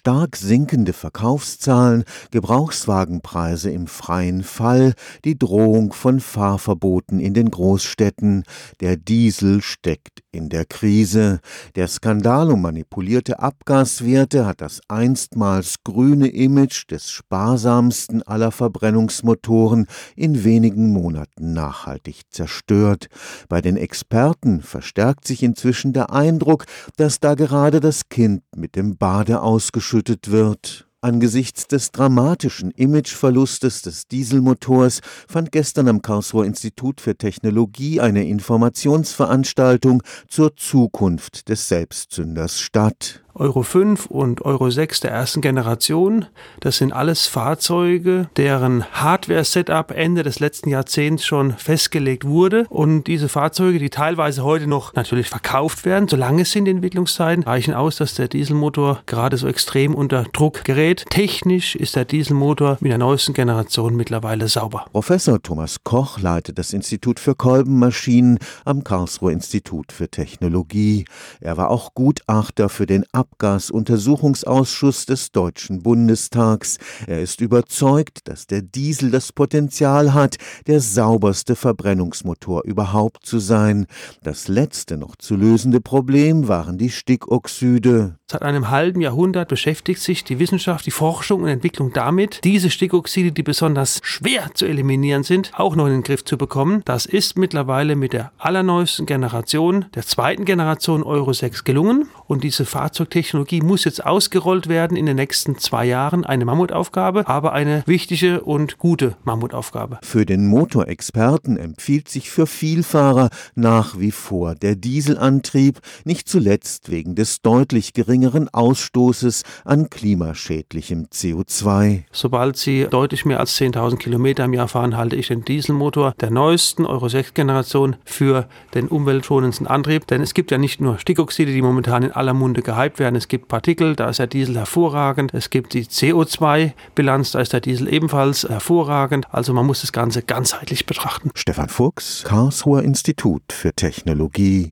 stark sinkende Verkaufszahlen, Gebrauchswagenpreise im freien Fall, die Drohung von Fahrverboten in den Großstädten. Der Diesel steckt in der Krise. Der Skandal um manipulierte Abgaswerte hat das einstmals grüne Image des sparsamsten aller Verbrennungsmotoren in wenigen Monaten nachhaltig zerstört. Bei den Experten verstärkt sich inzwischen der Eindruck, dass da gerade das Kind mit dem Bade ausgeschüttet wird. Angesichts des dramatischen Imageverlustes des Dieselmotors fand gestern am Karlsruher Institut für Technologie eine Informationsveranstaltung zur Zukunft des Selbstzünders statt. Euro 5 und Euro 6 der ersten Generation. Das sind alles Fahrzeuge, deren Hardware-Setup Ende des letzten Jahrzehnts schon festgelegt wurde. Und diese Fahrzeuge, die teilweise heute noch natürlich verkauft werden, solange es sind die Entwicklungszeiten, reichen aus, dass der Dieselmotor gerade so extrem unter Druck gerät. Technisch ist der Dieselmotor mit der neuesten Generation mittlerweile sauber. Professor Thomas Koch leitet das Institut für Kolbenmaschinen am Karlsruher Institut für Technologie. Er war auch Gutachter für den Abgasuntersuchungsausschuss des Deutschen Bundestags. Er ist überzeugt, dass der Diesel das Potenzial hat, der sauberste Verbrennungsmotor überhaupt zu sein. Das letzte noch zu lösende Problem waren die Stickoxide. Seit einem halben Jahrhundert beschäftigt sich die Wissenschaft, die Forschung und Entwicklung damit, diese Stickoxide, die besonders schwer zu eliminieren sind, auch noch in den Griff zu bekommen. Das ist mittlerweile mit der allerneuesten Generation, der zweiten Generation Euro 6 gelungen. Und diese Fahrzeugtechnologie muss jetzt ausgerollt werden in den nächsten zwei Jahren. Eine Mammutaufgabe, aber eine wichtige und gute Mammutaufgabe. Für den Motorexperten empfiehlt sich für Vielfahrer nach wie vor der Dieselantrieb, nicht zuletzt wegen des deutlich geringeren geringeren Ausstoßes an klimaschädlichem CO2. Sobald Sie deutlich mehr als 10.000 Kilometer im Jahr fahren, halte ich den Dieselmotor der neuesten Euro 6 Generation für den umweltschonendsten Antrieb. Denn es gibt ja nicht nur Stickoxide, die momentan in aller Munde gehypt werden. Es gibt Partikel, da ist der Diesel hervorragend. Es gibt die CO2-Bilanz, da ist der Diesel ebenfalls hervorragend. Also man muss das Ganze ganzheitlich betrachten. Stefan Fuchs, Karlsruher Institut für Technologie.